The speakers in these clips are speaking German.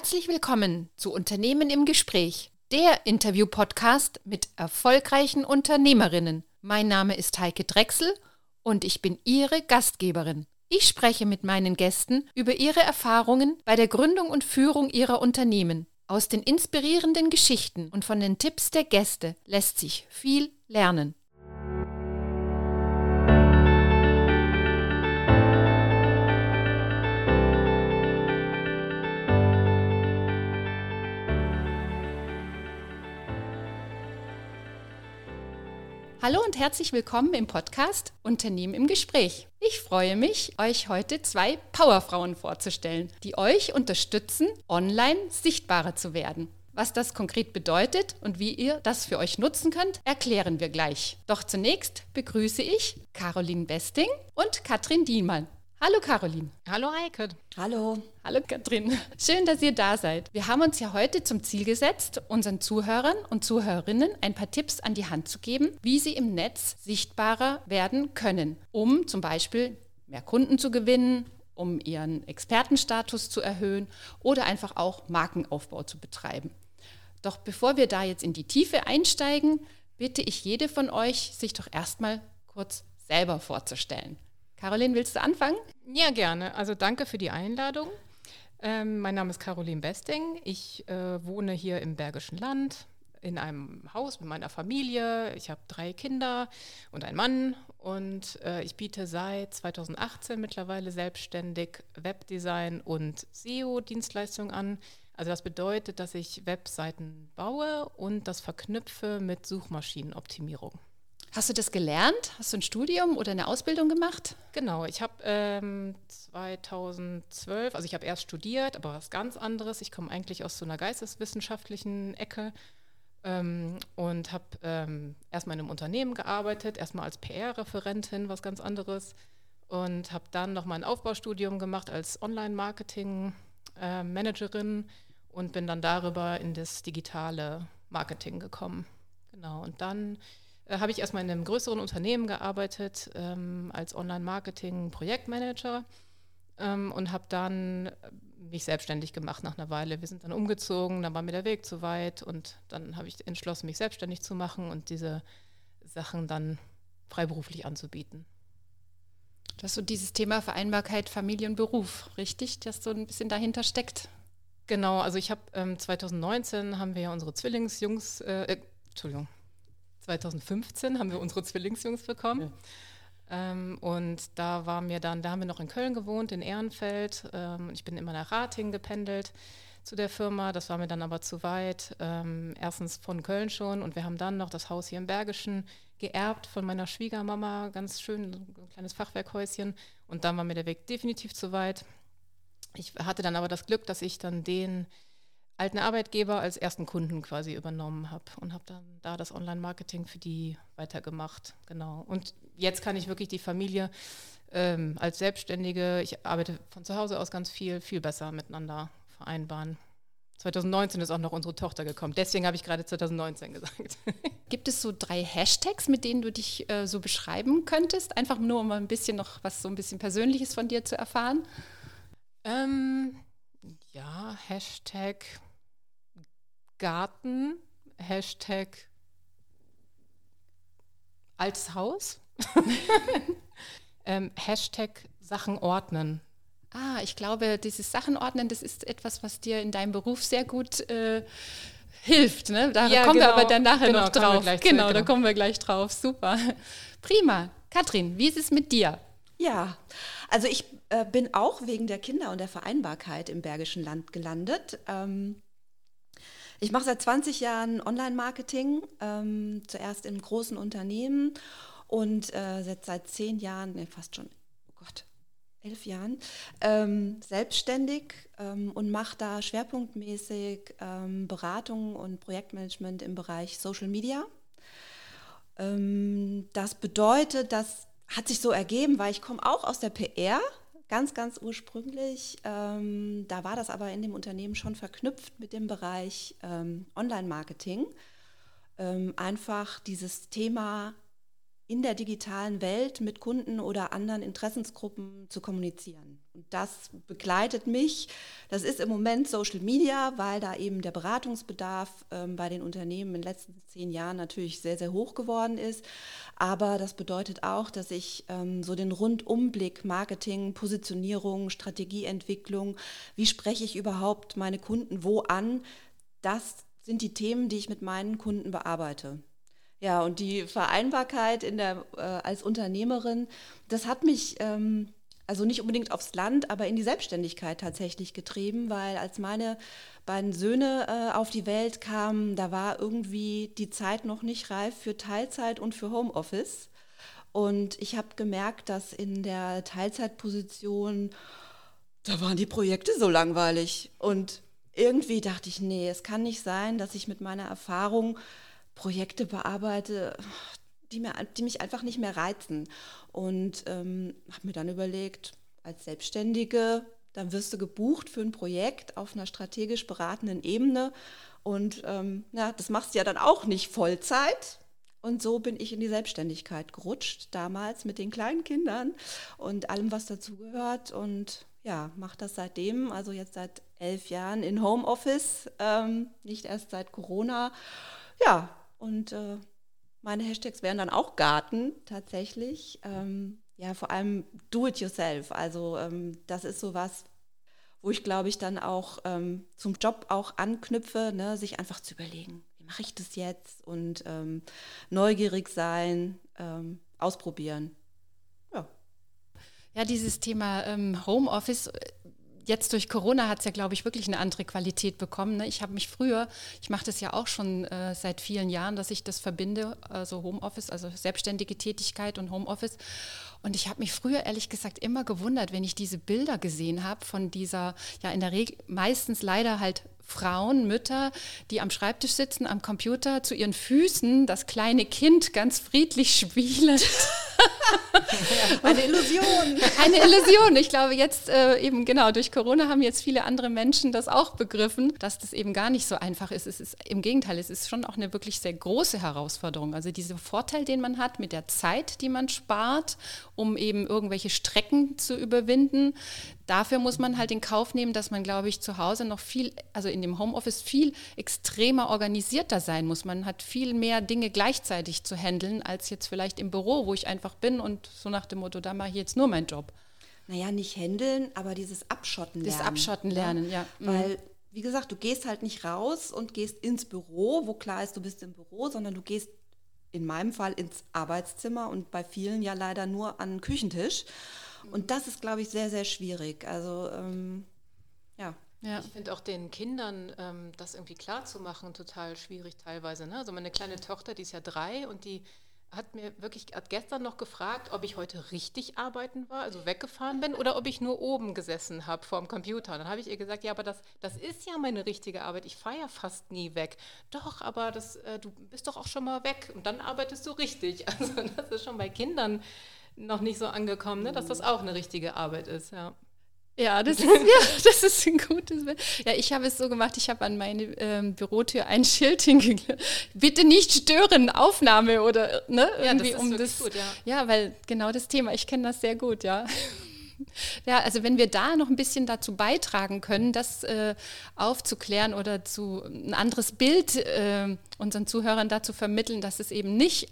Herzlich willkommen zu Unternehmen im Gespräch, der Interview-Podcast mit erfolgreichen Unternehmerinnen. Mein Name ist Heike Drechsel und ich bin Ihre Gastgeberin. Ich spreche mit meinen Gästen über ihre Erfahrungen bei der Gründung und Führung ihrer Unternehmen. Aus den inspirierenden Geschichten und von den Tipps der Gäste lässt sich viel lernen. Hallo und herzlich willkommen im Podcast Unternehmen im Gespräch. Ich freue mich, euch heute zwei Powerfrauen vorzustellen, die euch unterstützen, online sichtbarer zu werden. Was das konkret bedeutet und wie ihr das für euch nutzen könnt, erklären wir gleich. Doch zunächst begrüße ich Caroline Besting und Katrin Dienmann. Hallo Caroline. Hallo Heike. Hallo. Hallo Katrin. Schön, dass ihr da seid. Wir haben uns ja heute zum Ziel gesetzt, unseren Zuhörern und Zuhörerinnen ein paar Tipps an die Hand zu geben, wie sie im Netz sichtbarer werden können, um zum Beispiel mehr Kunden zu gewinnen, um ihren Expertenstatus zu erhöhen oder einfach auch Markenaufbau zu betreiben. Doch bevor wir da jetzt in die Tiefe einsteigen, bitte ich jede von euch, sich doch erstmal kurz selber vorzustellen. Caroline, willst du anfangen? Ja, gerne. Also danke für die Einladung. Ähm, mein Name ist Caroline Besting. Ich äh, wohne hier im Bergischen Land in einem Haus mit meiner Familie. Ich habe drei Kinder und einen Mann und äh, ich biete seit 2018 mittlerweile selbstständig Webdesign und SEO-Dienstleistungen an. Also das bedeutet, dass ich Webseiten baue und das verknüpfe mit Suchmaschinenoptimierung. Hast du das gelernt? Hast du ein Studium oder eine Ausbildung gemacht? Genau, ich habe ähm, 2012, also ich habe erst studiert, aber was ganz anderes. Ich komme eigentlich aus so einer geisteswissenschaftlichen Ecke ähm, und habe ähm, erstmal in einem Unternehmen gearbeitet, erstmal als PR-Referentin, was ganz anderes. Und habe dann noch mal ein Aufbaustudium gemacht als Online-Marketing-Managerin äh, und bin dann darüber in das digitale Marketing gekommen. Genau, und dann äh, habe ich erstmal in einem größeren Unternehmen gearbeitet ähm, als Online-Marketing-Projektmanager ähm, und habe dann äh, mich selbstständig gemacht nach einer Weile. Wir sind dann umgezogen, dann war mir der Weg zu weit und dann habe ich entschlossen, mich selbstständig zu machen und diese Sachen dann freiberuflich anzubieten. Das ist so dieses Thema Vereinbarkeit Familie und Beruf, richtig, das so ein bisschen dahinter steckt. Genau, also ich habe ähm, 2019 haben wir ja unsere Zwillingsjungs, äh, äh Entschuldigung, 2015 haben wir unsere Zwillingsjungs bekommen. Ja. Ähm, und da war mir dann, da haben wir noch in Köln gewohnt, in Ehrenfeld. Ähm, ich bin immer nach Rating gependelt zu der Firma. Das war mir dann aber zu weit. Ähm, erstens von Köln schon und wir haben dann noch das Haus hier im Bergischen geerbt von meiner Schwiegermama, ganz schön, ein kleines Fachwerkhäuschen. Und dann war mir der Weg definitiv zu weit. Ich hatte dann aber das Glück, dass ich dann den alten Arbeitgeber als ersten Kunden quasi übernommen habe und habe dann da das Online-Marketing für die weitergemacht. Genau. Und jetzt kann ich wirklich die Familie ähm, als Selbstständige, ich arbeite von zu Hause aus ganz viel, viel besser miteinander vereinbaren. 2019 ist auch noch unsere Tochter gekommen. Deswegen habe ich gerade 2019 gesagt. Gibt es so drei Hashtags, mit denen du dich äh, so beschreiben könntest? Einfach nur, um ein bisschen noch was so ein bisschen Persönliches von dir zu erfahren. Ähm, ja, Hashtag Garten, Hashtag altes Haus, ähm, Hashtag Sachen ordnen. Ah, ich glaube, dieses Sachen ordnen, das ist etwas, was dir in deinem Beruf sehr gut äh, hilft. Ne? Da ja, kommen genau, wir aber dann nachher genau, noch drauf. Genau, genau, da kommen wir gleich drauf. Super. Prima. Katrin, wie ist es mit dir? Ja, also ich äh, bin auch wegen der Kinder und der Vereinbarkeit im Bergischen Land gelandet. Ähm, ich mache seit 20 Jahren Online-Marketing, ähm, zuerst in großen Unternehmen und äh, seit, seit zehn Jahren, nee, fast schon, oh Gott, elf Jahren, ähm, selbstständig ähm, und mache da schwerpunktmäßig ähm, Beratung und Projektmanagement im Bereich Social Media. Ähm, das bedeutet, das hat sich so ergeben, weil ich komme auch aus der PR Ganz, ganz ursprünglich, ähm, da war das aber in dem Unternehmen schon verknüpft mit dem Bereich ähm, Online-Marketing. Ähm, einfach dieses Thema in der digitalen Welt mit Kunden oder anderen Interessensgruppen zu kommunizieren. Und das begleitet mich. Das ist im Moment Social Media, weil da eben der Beratungsbedarf ähm, bei den Unternehmen in den letzten zehn Jahren natürlich sehr, sehr hoch geworden ist. Aber das bedeutet auch, dass ich ähm, so den Rundumblick Marketing, Positionierung, Strategieentwicklung, wie spreche ich überhaupt meine Kunden wo an, das sind die Themen, die ich mit meinen Kunden bearbeite. Ja, und die Vereinbarkeit in der, äh, als Unternehmerin, das hat mich ähm, also nicht unbedingt aufs Land, aber in die Selbstständigkeit tatsächlich getrieben, weil als meine beiden Söhne äh, auf die Welt kamen, da war irgendwie die Zeit noch nicht reif für Teilzeit und für Homeoffice. Und ich habe gemerkt, dass in der Teilzeitposition, da waren die Projekte so langweilig. Und irgendwie dachte ich, nee, es kann nicht sein, dass ich mit meiner Erfahrung Projekte bearbeite, die, mir, die mich einfach nicht mehr reizen. Und ähm, habe mir dann überlegt, als Selbstständige, dann wirst du gebucht für ein Projekt auf einer strategisch beratenden Ebene. Und ähm, ja, das machst du ja dann auch nicht Vollzeit. Und so bin ich in die Selbstständigkeit gerutscht, damals mit den kleinen Kindern und allem, was dazugehört. Und ja, mache das seitdem, also jetzt seit elf Jahren in Homeoffice, ähm, nicht erst seit Corona. Ja, und äh, meine Hashtags wären dann auch Garten tatsächlich. Ähm, ja, vor allem Do-it-yourself. Also ähm, das ist so was, wo ich glaube ich dann auch ähm, zum Job auch anknüpfe, ne? sich einfach zu überlegen, wie mache ich das jetzt und ähm, neugierig sein, ähm, ausprobieren. Ja. Ja, dieses Thema ähm, Homeoffice jetzt durch Corona hat es ja, glaube ich, wirklich eine andere Qualität bekommen. Ne? Ich habe mich früher, ich mache das ja auch schon äh, seit vielen Jahren, dass ich das verbinde, also Homeoffice, also selbstständige Tätigkeit und Homeoffice. Und ich habe mich früher ehrlich gesagt immer gewundert, wenn ich diese Bilder gesehen habe von dieser, ja in der Regel meistens leider halt Frauen, Mütter, die am Schreibtisch sitzen, am Computer, zu ihren Füßen das kleine Kind ganz friedlich spielend. Eine Illusion. Eine Illusion. Ich glaube, jetzt äh, eben genau durch Corona haben jetzt viele andere Menschen das auch begriffen, dass das eben gar nicht so einfach ist. Es ist im Gegenteil, es ist schon auch eine wirklich sehr große Herausforderung. Also dieser Vorteil, den man hat mit der Zeit, die man spart, um eben irgendwelche Strecken zu überwinden, Dafür muss man halt in Kauf nehmen, dass man, glaube ich, zu Hause noch viel, also in dem Homeoffice viel extremer organisierter sein muss. Man hat viel mehr Dinge gleichzeitig zu handeln, als jetzt vielleicht im Büro, wo ich einfach bin und so nach dem Motto, da mache ich jetzt nur meinen Job. Naja, nicht handeln, aber dieses Abschotten lernen. Das Abschotten lernen, ja. ja. Weil, mhm. wie gesagt, du gehst halt nicht raus und gehst ins Büro, wo klar ist, du bist im Büro, sondern du gehst in meinem Fall ins Arbeitszimmer und bei vielen ja leider nur an den Küchentisch. Und das ist, glaube ich, sehr, sehr schwierig. Also ähm, ja. Ja. Ich finde auch den Kindern ähm, das irgendwie klar zu machen total schwierig teilweise. Ne? Also meine kleine Tochter, die ist ja drei und die hat mir wirklich hat gestern noch gefragt, ob ich heute richtig arbeiten war, also weggefahren bin oder ob ich nur oben gesessen habe vor dem Computer. Und dann habe ich ihr gesagt, ja, aber das, das ist ja meine richtige Arbeit. Ich fahre ja fast nie weg. Doch, aber das, äh, du bist doch auch schon mal weg und dann arbeitest du richtig. Also das ist schon bei Kindern noch nicht so angekommen, ne? dass das auch eine richtige Arbeit ist, ja. Ja, das ist, ja, das ist ein gutes Bild. Ja, ich habe es so gemacht, ich habe an meine ähm, Bürotür ein Schild hingelegt. Bitte nicht stören, Aufnahme oder ne, irgendwie ja, das um das. Gut, ja. ja, weil genau das Thema, ich kenne das sehr gut, ja. Ja, also wenn wir da noch ein bisschen dazu beitragen können, das äh, aufzuklären oder zu ein anderes Bild äh, unseren Zuhörern dazu vermitteln, dass es eben nicht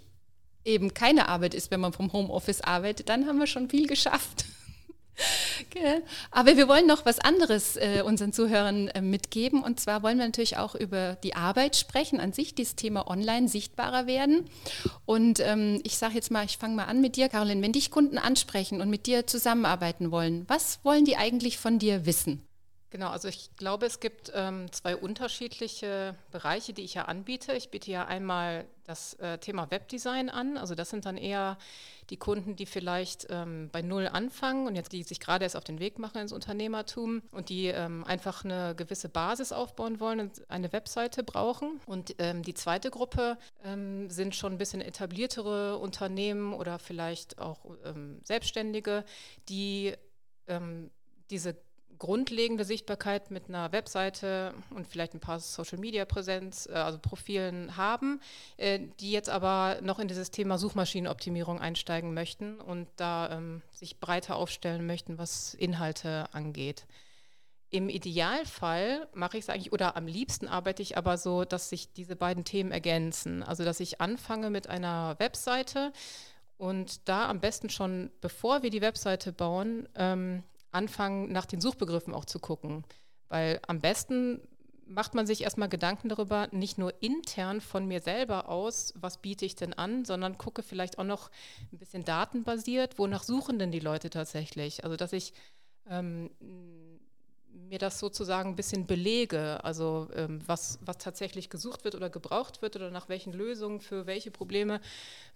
eben keine Arbeit ist, wenn man vom Homeoffice arbeitet, dann haben wir schon viel geschafft. Okay. Aber wir wollen noch was anderes äh, unseren Zuhörern äh, mitgeben. Und zwar wollen wir natürlich auch über die Arbeit sprechen, an sich dieses Thema online sichtbarer werden. Und ähm, ich sage jetzt mal, ich fange mal an mit dir, Caroline. Wenn dich Kunden ansprechen und mit dir zusammenarbeiten wollen, was wollen die eigentlich von dir wissen? Genau, also ich glaube, es gibt ähm, zwei unterschiedliche Bereiche, die ich ja anbiete. Ich biete ja einmal das äh, Thema Webdesign an. Also das sind dann eher die Kunden, die vielleicht ähm, bei Null anfangen und jetzt die sich gerade erst auf den Weg machen ins Unternehmertum und die ähm, einfach eine gewisse Basis aufbauen wollen und eine Webseite brauchen. Und ähm, die zweite Gruppe ähm, sind schon ein bisschen etabliertere Unternehmen oder vielleicht auch ähm, Selbstständige, die diese grundlegende Sichtbarkeit mit einer Webseite und vielleicht ein paar Social-Media-Präsenz, äh, also Profilen haben, äh, die jetzt aber noch in dieses Thema Suchmaschinenoptimierung einsteigen möchten und da ähm, sich breiter aufstellen möchten, was Inhalte angeht. Im Idealfall mache ich es eigentlich, oder am liebsten arbeite ich aber so, dass sich diese beiden Themen ergänzen. Also, dass ich anfange mit einer Webseite und da am besten schon, bevor wir die Webseite bauen, ähm, anfangen, nach den Suchbegriffen auch zu gucken. Weil am besten macht man sich erstmal Gedanken darüber, nicht nur intern von mir selber aus, was biete ich denn an, sondern gucke vielleicht auch noch ein bisschen datenbasiert, wonach suchen denn die Leute tatsächlich. Also, dass ich ähm, mir das sozusagen ein bisschen belege, also ähm, was, was tatsächlich gesucht wird oder gebraucht wird oder nach welchen Lösungen für welche Probleme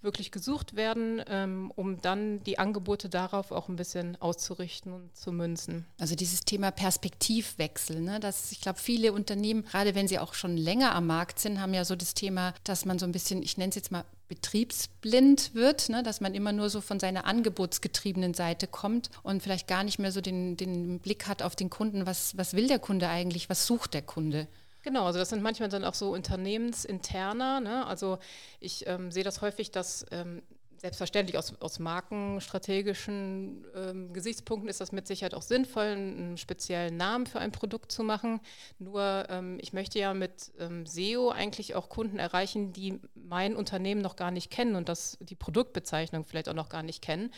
wirklich gesucht werden, ähm, um dann die Angebote darauf auch ein bisschen auszurichten und zu münzen. Also dieses Thema Perspektivwechsel, ne? dass ich glaube, viele Unternehmen, gerade wenn sie auch schon länger am Markt sind, haben ja so das Thema, dass man so ein bisschen, ich nenne es jetzt mal betriebsblind wird, ne? dass man immer nur so von seiner angebotsgetriebenen Seite kommt und vielleicht gar nicht mehr so den, den Blick hat auf den Kunden, was, was will der Kunde eigentlich, was sucht der Kunde. Genau, also das sind manchmal dann auch so unternehmensinterner. Ne? Also ich ähm, sehe das häufig, dass ähm, selbstverständlich aus, aus markenstrategischen ähm, Gesichtspunkten ist das mit Sicherheit auch sinnvoll, einen speziellen Namen für ein Produkt zu machen. Nur ähm, ich möchte ja mit ähm, SEO eigentlich auch Kunden erreichen, die mein Unternehmen noch gar nicht kennen und das die Produktbezeichnung vielleicht auch noch gar nicht kennen.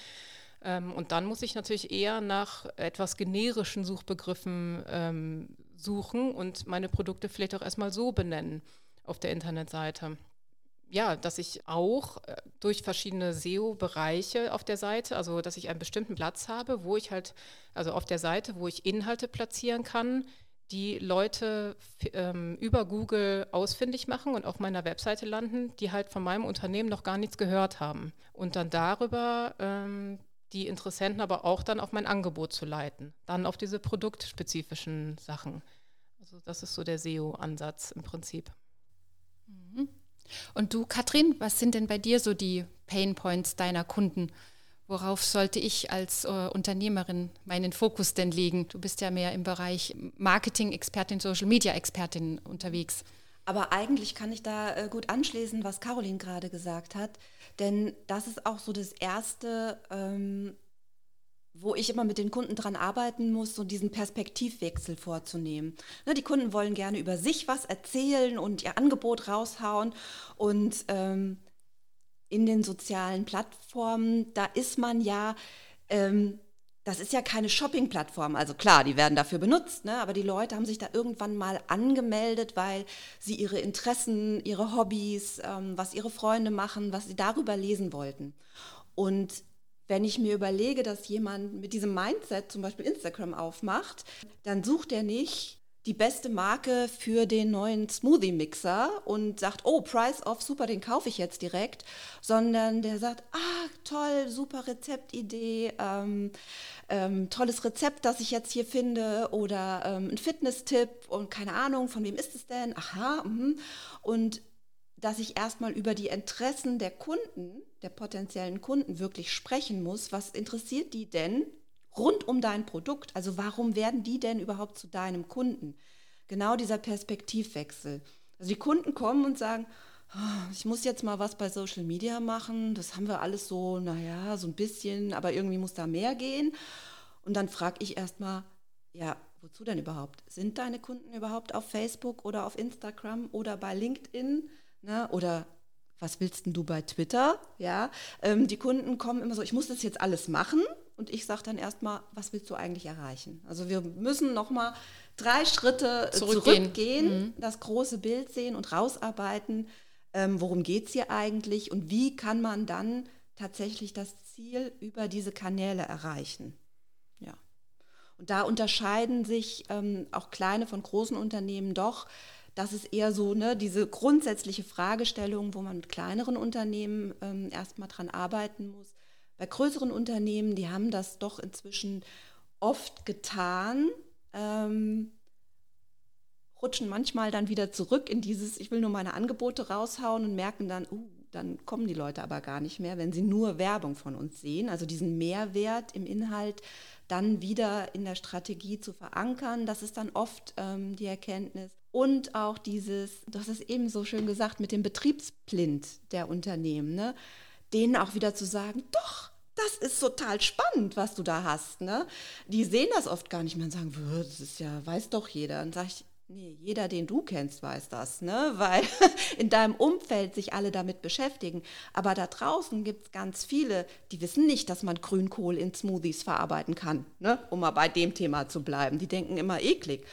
Ähm, und dann muss ich natürlich eher nach etwas generischen Suchbegriffen ähm, suchen und meine Produkte vielleicht auch erstmal so benennen auf der Internetseite. Ja, dass ich auch äh, durch verschiedene SEO-Bereiche auf der Seite, also dass ich einen bestimmten Platz habe, wo ich halt, also auf der Seite, wo ich Inhalte platzieren kann, die Leute ähm, über Google ausfindig machen und auf meiner Webseite landen, die halt von meinem Unternehmen noch gar nichts gehört haben. Und dann darüber ähm, die Interessenten aber auch dann auf mein Angebot zu leiten, dann auf diese produktspezifischen Sachen. Also das ist so der SEO-Ansatz im Prinzip. Und du, Katrin, was sind denn bei dir so die Pain Points deiner Kunden? Worauf sollte ich als äh, Unternehmerin meinen Fokus denn legen? Du bist ja mehr im Bereich Marketing-Expertin, Social-Media-Expertin unterwegs. Aber eigentlich kann ich da äh, gut anschließen, was Caroline gerade gesagt hat. Denn das ist auch so das Erste, ähm, wo ich immer mit den Kunden dran arbeiten muss, so diesen Perspektivwechsel vorzunehmen. Ne, die Kunden wollen gerne über sich was erzählen und ihr Angebot raushauen. Und ähm, in den sozialen Plattformen, da ist man ja ähm, das ist ja keine Shopping-Plattform. Also klar, die werden dafür benutzt, ne? aber die Leute haben sich da irgendwann mal angemeldet, weil sie ihre Interessen, ihre Hobbys, ähm, was ihre Freunde machen, was sie darüber lesen wollten. Und wenn ich mir überlege, dass jemand mit diesem Mindset zum Beispiel Instagram aufmacht, dann sucht er nicht die beste Marke für den neuen Smoothie-Mixer und sagt, oh, Price off, super, den kaufe ich jetzt direkt, sondern der sagt, ah, toll, super Rezeptidee, ähm, ähm, tolles Rezept, das ich jetzt hier finde oder ähm, ein Fitness-Tipp und keine Ahnung, von wem ist es denn? Aha, mh. und dass ich erstmal über die Interessen der Kunden, der potenziellen Kunden wirklich sprechen muss. Was interessiert die denn? rund um dein Produkt. Also warum werden die denn überhaupt zu deinem Kunden? Genau dieser Perspektivwechsel. Also die Kunden kommen und sagen, oh, ich muss jetzt mal was bei Social Media machen. Das haben wir alles so, naja, so ein bisschen, aber irgendwie muss da mehr gehen. Und dann frage ich erstmal, ja, wozu denn überhaupt? Sind deine Kunden überhaupt auf Facebook oder auf Instagram oder bei LinkedIn? Ne? Oder was willst denn du bei Twitter? Ja, ähm, die Kunden kommen immer so, ich muss das jetzt alles machen und ich sage dann erstmal, was willst du eigentlich erreichen? Also wir müssen nochmal drei Schritte zurückgehen, zurückgehen mhm. das große Bild sehen und rausarbeiten, ähm, worum geht es hier eigentlich und wie kann man dann tatsächlich das Ziel über diese Kanäle erreichen. Ja. Und da unterscheiden sich ähm, auch kleine von großen Unternehmen doch. Das ist eher so ne, diese grundsätzliche Fragestellung, wo man mit kleineren Unternehmen ähm, erstmal dran arbeiten muss bei größeren Unternehmen, die haben das doch inzwischen oft getan, ähm, rutschen manchmal dann wieder zurück in dieses, ich will nur meine Angebote raushauen und merken dann, uh, dann kommen die Leute aber gar nicht mehr, wenn sie nur Werbung von uns sehen. Also diesen Mehrwert im Inhalt dann wieder in der Strategie zu verankern, das ist dann oft ähm, die Erkenntnis. Und auch dieses, du hast es eben so schön gesagt, mit dem Betriebsblind der Unternehmen, ne? denen auch wieder zu sagen, doch, das ist total spannend, was du da hast. Ne? Die sehen das oft gar nicht mehr und sagen, das ist ja, weiß doch jeder. Und sage ich, Nee, jeder, den du kennst, weiß das, ne? weil in deinem Umfeld sich alle damit beschäftigen. Aber da draußen gibt es ganz viele, die wissen nicht, dass man Grünkohl in Smoothies verarbeiten kann, ne? um mal bei dem Thema zu bleiben. Die denken immer eklig.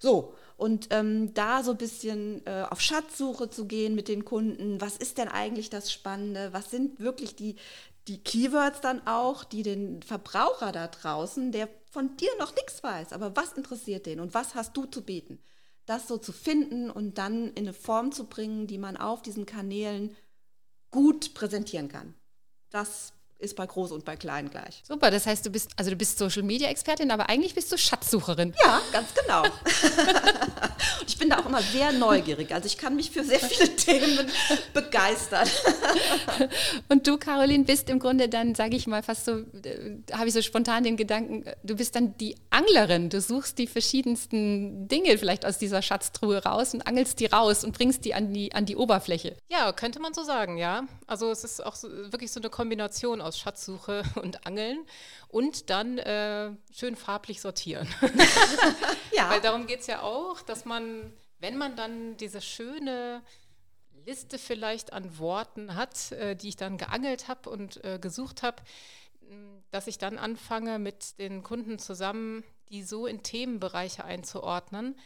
So, und ähm, da so ein bisschen äh, auf Schatzsuche zu gehen mit den Kunden. Was ist denn eigentlich das Spannende? Was sind wirklich die, die Keywords dann auch, die den Verbraucher da draußen, der von dir noch nichts weiß, aber was interessiert den und was hast du zu bieten? das so zu finden und dann in eine Form zu bringen, die man auf diesen Kanälen gut präsentieren kann. Das ist bei Groß und bei Klein gleich. Super, das heißt, du bist, also du bist Social Media Expertin, aber eigentlich bist du Schatzsucherin. Ja, ganz genau. ich bin da auch immer sehr neugierig. Also ich kann mich für sehr viele Themen begeistern. und du, Caroline, bist im Grunde dann, sage ich mal, fast so, äh, habe ich so spontan den Gedanken, du bist dann die Anglerin. Du suchst die verschiedensten Dinge vielleicht aus dieser Schatztruhe raus und angelst die raus und bringst die an die, an die Oberfläche. Ja, könnte man so sagen, ja. Also es ist auch so, wirklich so eine Kombination aus Schatzsuche und Angeln und dann äh, schön farblich sortieren. ja. Weil darum geht es ja auch, dass man, wenn man dann diese schöne Liste vielleicht an Worten hat, äh, die ich dann geangelt habe und äh, gesucht habe, dass ich dann anfange, mit den Kunden zusammen die so in Themenbereiche einzuordnen,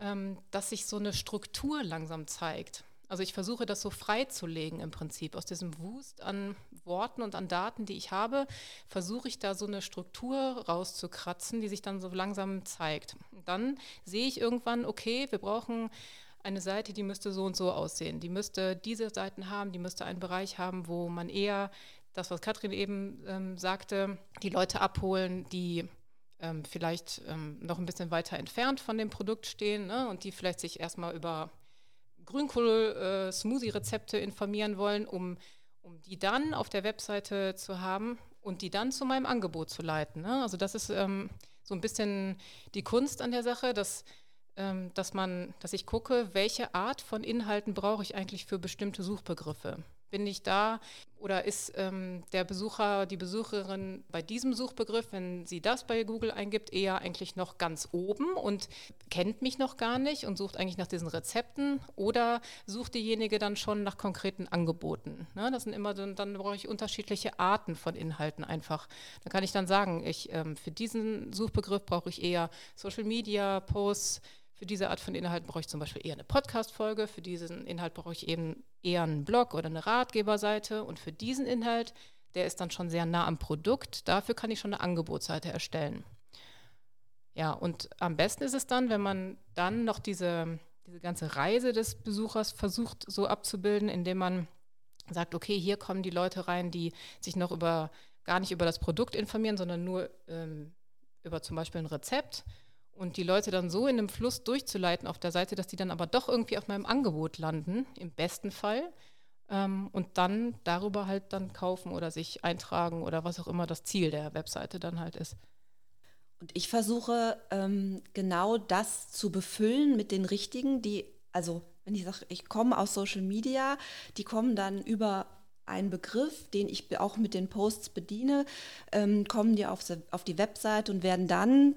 ähm, dass sich so eine Struktur langsam zeigt. Also ich versuche das so freizulegen im Prinzip. Aus diesem Wust an Worten und an Daten, die ich habe, versuche ich da so eine Struktur rauszukratzen, die sich dann so langsam zeigt. Und dann sehe ich irgendwann, okay, wir brauchen eine Seite, die müsste so und so aussehen. Die müsste diese Seiten haben, die müsste einen Bereich haben, wo man eher das, was Katrin eben ähm, sagte, die Leute abholen, die ähm, vielleicht ähm, noch ein bisschen weiter entfernt von dem Produkt stehen ne, und die vielleicht sich erstmal über Grünkohl-Smoothie-Rezepte äh, informieren wollen, um, um die dann auf der Webseite zu haben und die dann zu meinem Angebot zu leiten. Ne? Also das ist ähm, so ein bisschen die Kunst an der Sache, dass, ähm, dass, man, dass ich gucke, welche Art von Inhalten brauche ich eigentlich für bestimmte Suchbegriffe. Bin ich da oder ist ähm, der Besucher, die Besucherin bei diesem Suchbegriff, wenn sie das bei Google eingibt, eher eigentlich noch ganz oben und kennt mich noch gar nicht und sucht eigentlich nach diesen Rezepten oder sucht diejenige dann schon nach konkreten Angeboten? Ne? Das sind immer, dann, dann brauche ich unterschiedliche Arten von Inhalten einfach. Da kann ich dann sagen, ich, ähm, für diesen Suchbegriff brauche ich eher Social Media, Posts, für diese Art von Inhalten brauche ich zum Beispiel eher eine Podcast-Folge, für diesen Inhalt brauche ich eben eher einen Blog oder eine Ratgeberseite. Und für diesen Inhalt, der ist dann schon sehr nah am Produkt, dafür kann ich schon eine Angebotsseite erstellen. Ja, und am besten ist es dann, wenn man dann noch diese, diese ganze Reise des Besuchers versucht so abzubilden, indem man sagt, okay, hier kommen die Leute rein, die sich noch über gar nicht über das Produkt informieren, sondern nur ähm, über zum Beispiel ein Rezept und die Leute dann so in einem Fluss durchzuleiten auf der Seite, dass die dann aber doch irgendwie auf meinem Angebot landen, im besten Fall. Ähm, und dann darüber halt dann kaufen oder sich eintragen oder was auch immer das Ziel der Webseite dann halt ist. Und ich versuche ähm, genau das zu befüllen mit den richtigen, die, also wenn ich sage, ich komme aus Social Media, die kommen dann über einen Begriff, den ich auch mit den Posts bediene, ähm, kommen die auf, auf die Website und werden dann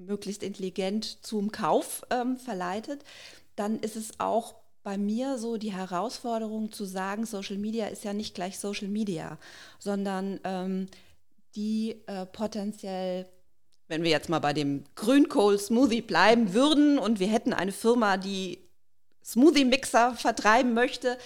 möglichst intelligent zum Kauf ähm, verleitet, dann ist es auch bei mir so die Herausforderung zu sagen, Social Media ist ja nicht gleich Social Media, sondern ähm, die äh, potenziell, wenn wir jetzt mal bei dem Grünkohl-Smoothie bleiben würden und wir hätten eine Firma, die Smoothie-Mixer vertreiben möchte,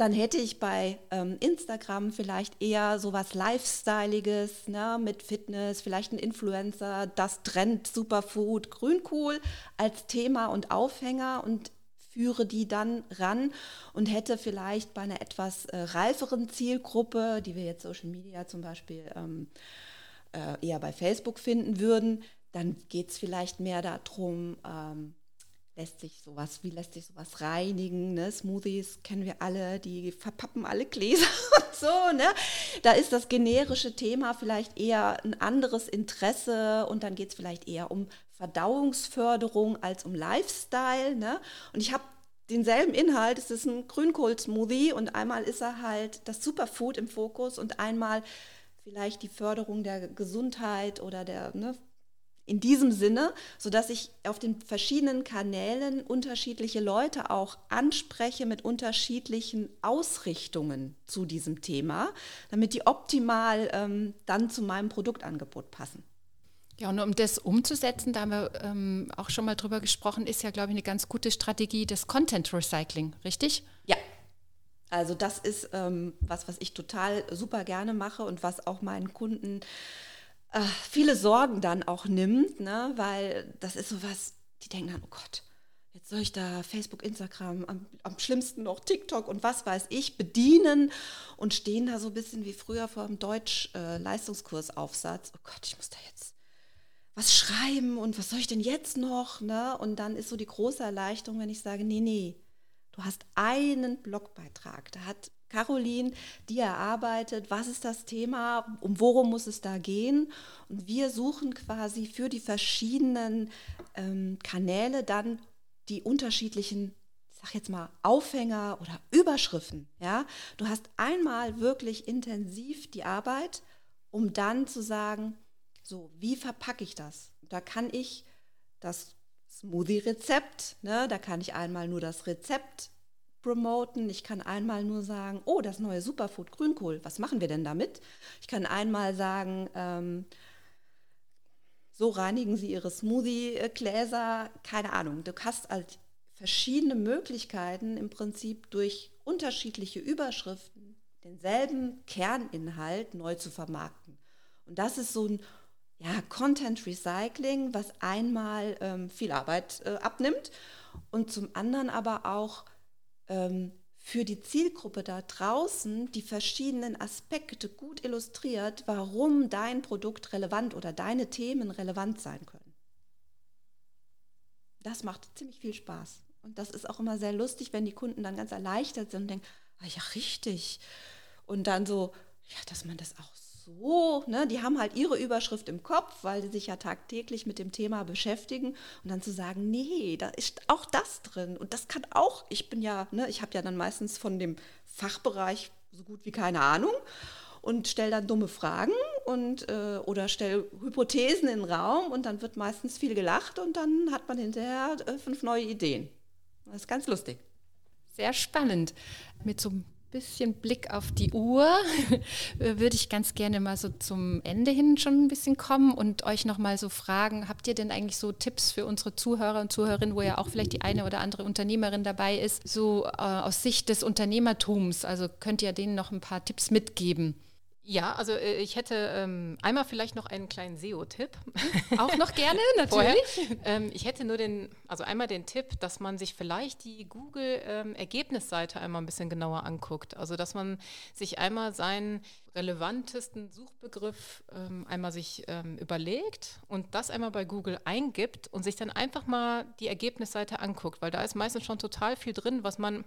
dann hätte ich bei ähm, Instagram vielleicht eher sowas Lifestyleiges ne, mit Fitness, vielleicht ein Influencer, das Trend Superfood, Grünkohl als Thema und Aufhänger und führe die dann ran und hätte vielleicht bei einer etwas äh, reiferen Zielgruppe, die wir jetzt Social Media zum Beispiel ähm, äh, eher bei Facebook finden würden, dann geht es vielleicht mehr darum, ähm, lässt sich sowas, wie lässt sich sowas reinigen? Ne? Smoothies kennen wir alle, die verpappen alle Gläser und so. Ne? Da ist das generische Thema vielleicht eher ein anderes Interesse und dann geht es vielleicht eher um Verdauungsförderung als um Lifestyle. Ne? Und ich habe denselben Inhalt, es ist ein Grünkohl-Smoothie und einmal ist er halt das Superfood im Fokus und einmal vielleicht die Förderung der Gesundheit oder der ne, in diesem Sinne, sodass ich auf den verschiedenen Kanälen unterschiedliche Leute auch anspreche mit unterschiedlichen Ausrichtungen zu diesem Thema, damit die optimal ähm, dann zu meinem Produktangebot passen. Ja, und um das umzusetzen, da haben wir ähm, auch schon mal drüber gesprochen, ist ja, glaube ich, eine ganz gute Strategie des Content Recycling, richtig? Ja. Also das ist ähm, was, was ich total super gerne mache und was auch meinen Kunden äh, viele Sorgen dann auch nimmt, ne? weil das ist so was, die denken dann, oh Gott, jetzt soll ich da Facebook, Instagram, am, am, schlimmsten noch TikTok und was weiß ich bedienen und stehen da so ein bisschen wie früher vor dem Deutsch-Leistungskursaufsatz. Äh, oh Gott, ich muss da jetzt was schreiben und was soll ich denn jetzt noch? Ne? Und dann ist so die große Erleichterung, wenn ich sage, nee, nee, du hast einen Blogbeitrag, da hat Caroline, die erarbeitet, was ist das Thema, um worum muss es da gehen. Und wir suchen quasi für die verschiedenen ähm, Kanäle dann die unterschiedlichen, ich sag jetzt mal, Aufhänger oder Überschriften. Ja? Du hast einmal wirklich intensiv die Arbeit, um dann zu sagen, so, wie verpacke ich das? Da kann ich das Smoothie-Rezept, ne, da kann ich einmal nur das Rezept promoten. Ich kann einmal nur sagen, oh, das neue Superfood Grünkohl, was machen wir denn damit? Ich kann einmal sagen, ähm, so reinigen Sie Ihre Smoothie-Gläser, keine Ahnung. Du hast halt verschiedene Möglichkeiten im Prinzip durch unterschiedliche Überschriften denselben Kerninhalt neu zu vermarkten. Und das ist so ein ja, Content Recycling, was einmal ähm, viel Arbeit äh, abnimmt und zum anderen aber auch ähm, für die Zielgruppe da draußen die verschiedenen Aspekte gut illustriert, warum dein Produkt relevant oder deine Themen relevant sein können. Das macht ziemlich viel Spaß. Und das ist auch immer sehr lustig, wenn die Kunden dann ganz erleichtert sind und denken, ah ja, richtig. Und dann so, ja, dass man das auch so, ne, die haben halt ihre Überschrift im Kopf, weil sie sich ja tagtäglich mit dem Thema beschäftigen und dann zu sagen, nee, da ist auch das drin und das kann auch, ich bin ja, ne, ich habe ja dann meistens von dem Fachbereich so gut wie keine Ahnung und stelle dann dumme Fragen und äh, oder stelle Hypothesen in den Raum und dann wird meistens viel gelacht und dann hat man hinterher äh, fünf neue Ideen. Das ist ganz lustig. Sehr spannend. Mit so einem bisschen Blick auf die Uhr würde ich ganz gerne mal so zum Ende hin schon ein bisschen kommen und euch nochmal so fragen, habt ihr denn eigentlich so Tipps für unsere Zuhörer und Zuhörerinnen, wo ja auch vielleicht die eine oder andere Unternehmerin dabei ist, so äh, aus Sicht des Unternehmertums? Also könnt ihr denen noch ein paar Tipps mitgeben? Ja, also äh, ich hätte ähm, einmal vielleicht noch einen kleinen SEO-Tipp. Auch noch gerne, natürlich. Ähm, ich hätte nur den, also einmal den Tipp, dass man sich vielleicht die Google-Ergebnisseite ähm, einmal ein bisschen genauer anguckt. Also dass man sich einmal seinen relevantesten Suchbegriff ähm, einmal sich ähm, überlegt und das einmal bei Google eingibt und sich dann einfach mal die Ergebnisseite anguckt, weil da ist meistens schon total viel drin, was man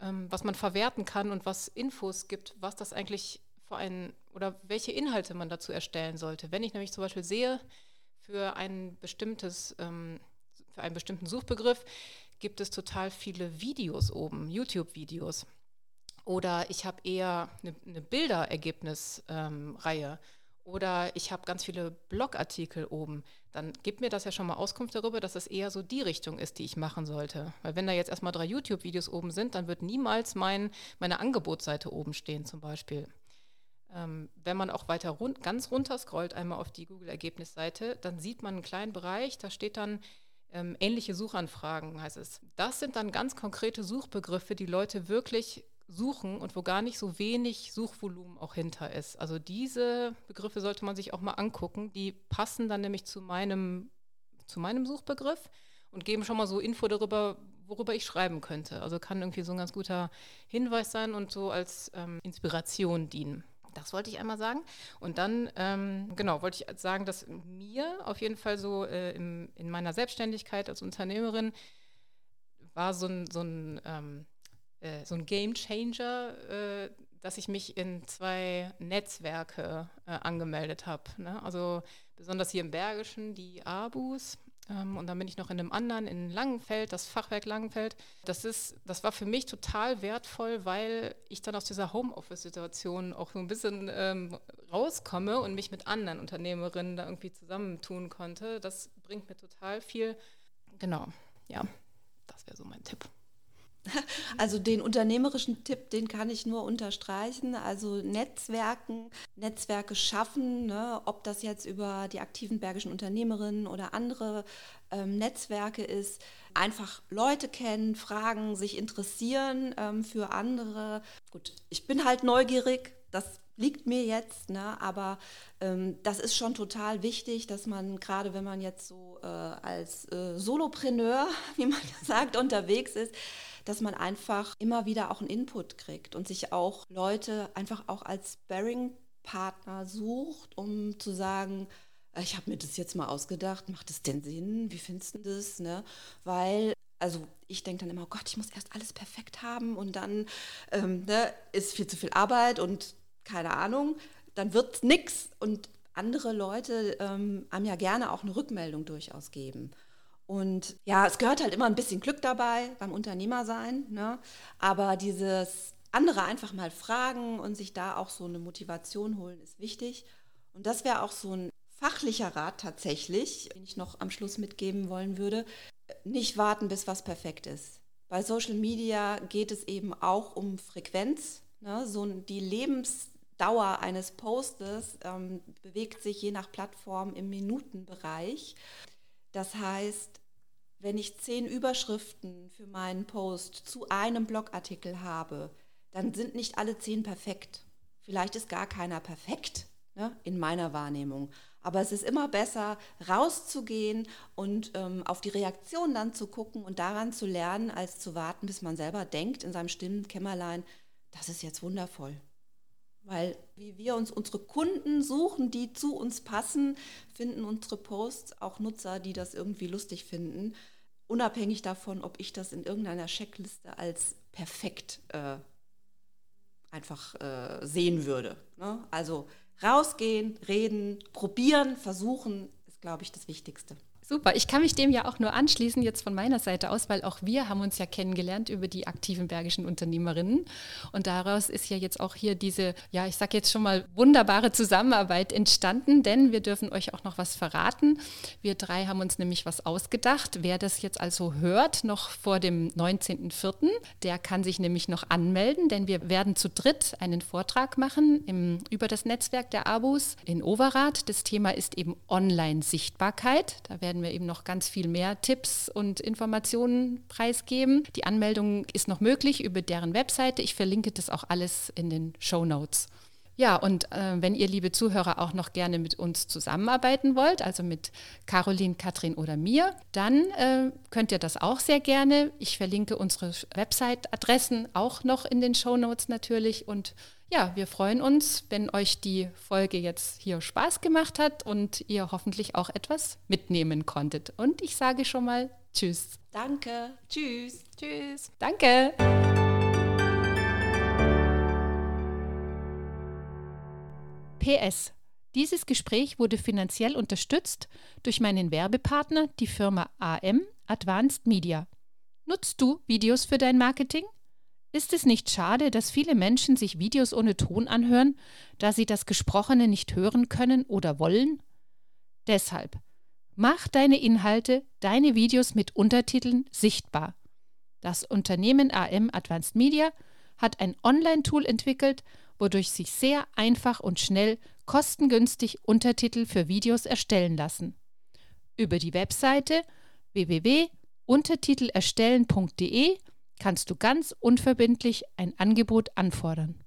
ähm, was man verwerten kann und was Infos gibt, was das eigentlich für einen oder welche Inhalte man dazu erstellen sollte. Wenn ich nämlich zum Beispiel sehe, für ein bestimmtes, ähm, für einen bestimmten Suchbegriff gibt es total viele Videos oben, YouTube-Videos. Oder ich habe eher eine, eine Bilderergebnisreihe. Ähm, oder ich habe ganz viele Blogartikel oben. Dann gibt mir das ja schon mal Auskunft darüber, dass es eher so die Richtung ist, die ich machen sollte. Weil wenn da jetzt erstmal drei YouTube-Videos oben sind, dann wird niemals mein, meine Angebotsseite oben stehen zum Beispiel. Ähm, wenn man auch weiter run ganz runter scrollt, einmal auf die Google-Ergebnisseite, dann sieht man einen kleinen Bereich, da steht dann ähm, ähnliche Suchanfragen, heißt es. Das sind dann ganz konkrete Suchbegriffe, die Leute wirklich suchen und wo gar nicht so wenig Suchvolumen auch hinter ist. Also diese Begriffe sollte man sich auch mal angucken. Die passen dann nämlich zu meinem, zu meinem Suchbegriff und geben schon mal so Info darüber, worüber ich schreiben könnte. Also kann irgendwie so ein ganz guter Hinweis sein und so als ähm, Inspiration dienen. Das wollte ich einmal sagen. Und dann, ähm, genau, wollte ich sagen, dass mir auf jeden Fall so äh, im, in meiner Selbstständigkeit als Unternehmerin war so ein, so ein, ähm, äh, so ein Game Changer, äh, dass ich mich in zwei Netzwerke äh, angemeldet habe. Ne? Also besonders hier im Bergischen die ABUs und dann bin ich noch in einem anderen, in Langenfeld, das Fachwerk Langenfeld. Das, ist, das war für mich total wertvoll, weil ich dann aus dieser Homeoffice-Situation auch so ein bisschen ähm, rauskomme und mich mit anderen Unternehmerinnen da irgendwie zusammentun konnte. Das bringt mir total viel. Genau, ja, das wäre so mein Tipp. Also den unternehmerischen Tipp, den kann ich nur unterstreichen. Also Netzwerken, Netzwerke schaffen, ne, ob das jetzt über die aktiven bergischen Unternehmerinnen oder andere ähm, Netzwerke ist. Einfach Leute kennen, fragen, sich interessieren ähm, für andere. Gut, ich bin halt neugierig, das liegt mir jetzt, ne? aber ähm, das ist schon total wichtig, dass man gerade wenn man jetzt so äh, als äh, Solopreneur, wie man sagt, unterwegs ist, dass man einfach immer wieder auch einen Input kriegt und sich auch Leute einfach auch als Sparring-Partner sucht, um zu sagen, äh, ich habe mir das jetzt mal ausgedacht, macht das denn Sinn? Wie findest du das? Ne? Weil, also ich denke dann immer, oh Gott, ich muss erst alles perfekt haben und dann ähm, ne, ist viel zu viel Arbeit und keine Ahnung, dann wird nichts und andere Leute ähm, einem ja gerne auch eine Rückmeldung durchaus geben. Und ja, es gehört halt immer ein bisschen Glück dabei beim Unternehmersein. Ne? Aber dieses andere einfach mal fragen und sich da auch so eine Motivation holen, ist wichtig. Und das wäre auch so ein fachlicher Rat tatsächlich, den ich noch am Schluss mitgeben wollen würde. Nicht warten, bis was perfekt ist. Bei Social Media geht es eben auch um Frequenz. Ne? So die Lebensdauer eines Postes ähm, bewegt sich je nach Plattform im Minutenbereich. Das heißt, wenn ich zehn Überschriften für meinen Post zu einem Blogartikel habe, dann sind nicht alle zehn perfekt. Vielleicht ist gar keiner perfekt ne, in meiner Wahrnehmung. Aber es ist immer besser, rauszugehen und ähm, auf die Reaktion dann zu gucken und daran zu lernen, als zu warten, bis man selber denkt in seinem Stimmenkämmerlein, das ist jetzt wundervoll. Weil wie wir uns unsere Kunden suchen, die zu uns passen, finden unsere Posts auch Nutzer, die das irgendwie lustig finden. Unabhängig davon, ob ich das in irgendeiner Checkliste als perfekt äh, einfach äh, sehen würde. Ne? Also rausgehen, reden, probieren, versuchen, ist, glaube ich, das Wichtigste. Super, ich kann mich dem ja auch nur anschließen jetzt von meiner Seite aus, weil auch wir haben uns ja kennengelernt über die aktiven bergischen Unternehmerinnen und daraus ist ja jetzt auch hier diese, ja, ich sage jetzt schon mal wunderbare Zusammenarbeit entstanden, denn wir dürfen euch auch noch was verraten. Wir drei haben uns nämlich was ausgedacht. Wer das jetzt also hört, noch vor dem 19.04., der kann sich nämlich noch anmelden, denn wir werden zu dritt einen Vortrag machen im, über das Netzwerk der Abos in Overath. Das Thema ist eben Online-Sichtbarkeit. Da werden werden wir eben noch ganz viel mehr Tipps und Informationen preisgeben. Die Anmeldung ist noch möglich über deren Webseite. Ich verlinke das auch alles in den Show Notes. Ja, und äh, wenn ihr, liebe Zuhörer, auch noch gerne mit uns zusammenarbeiten wollt, also mit Caroline, Katrin oder mir, dann äh, könnt ihr das auch sehr gerne. Ich verlinke unsere Website-Adressen auch noch in den Show Notes natürlich. Und ja, wir freuen uns, wenn euch die Folge jetzt hier Spaß gemacht hat und ihr hoffentlich auch etwas mitnehmen konntet. Und ich sage schon mal Tschüss. Danke. Tschüss. Tschüss. Danke. PS. Dieses Gespräch wurde finanziell unterstützt durch meinen Werbepartner, die Firma AM Advanced Media. Nutzt du Videos für dein Marketing? Ist es nicht schade, dass viele Menschen sich Videos ohne Ton anhören, da sie das Gesprochene nicht hören können oder wollen? Deshalb, mach deine Inhalte, deine Videos mit Untertiteln sichtbar. Das Unternehmen AM Advanced Media hat ein Online-Tool entwickelt, wodurch sich sehr einfach und schnell kostengünstig Untertitel für Videos erstellen lassen. Über die Webseite www.untertitelerstellen.de kannst du ganz unverbindlich ein Angebot anfordern.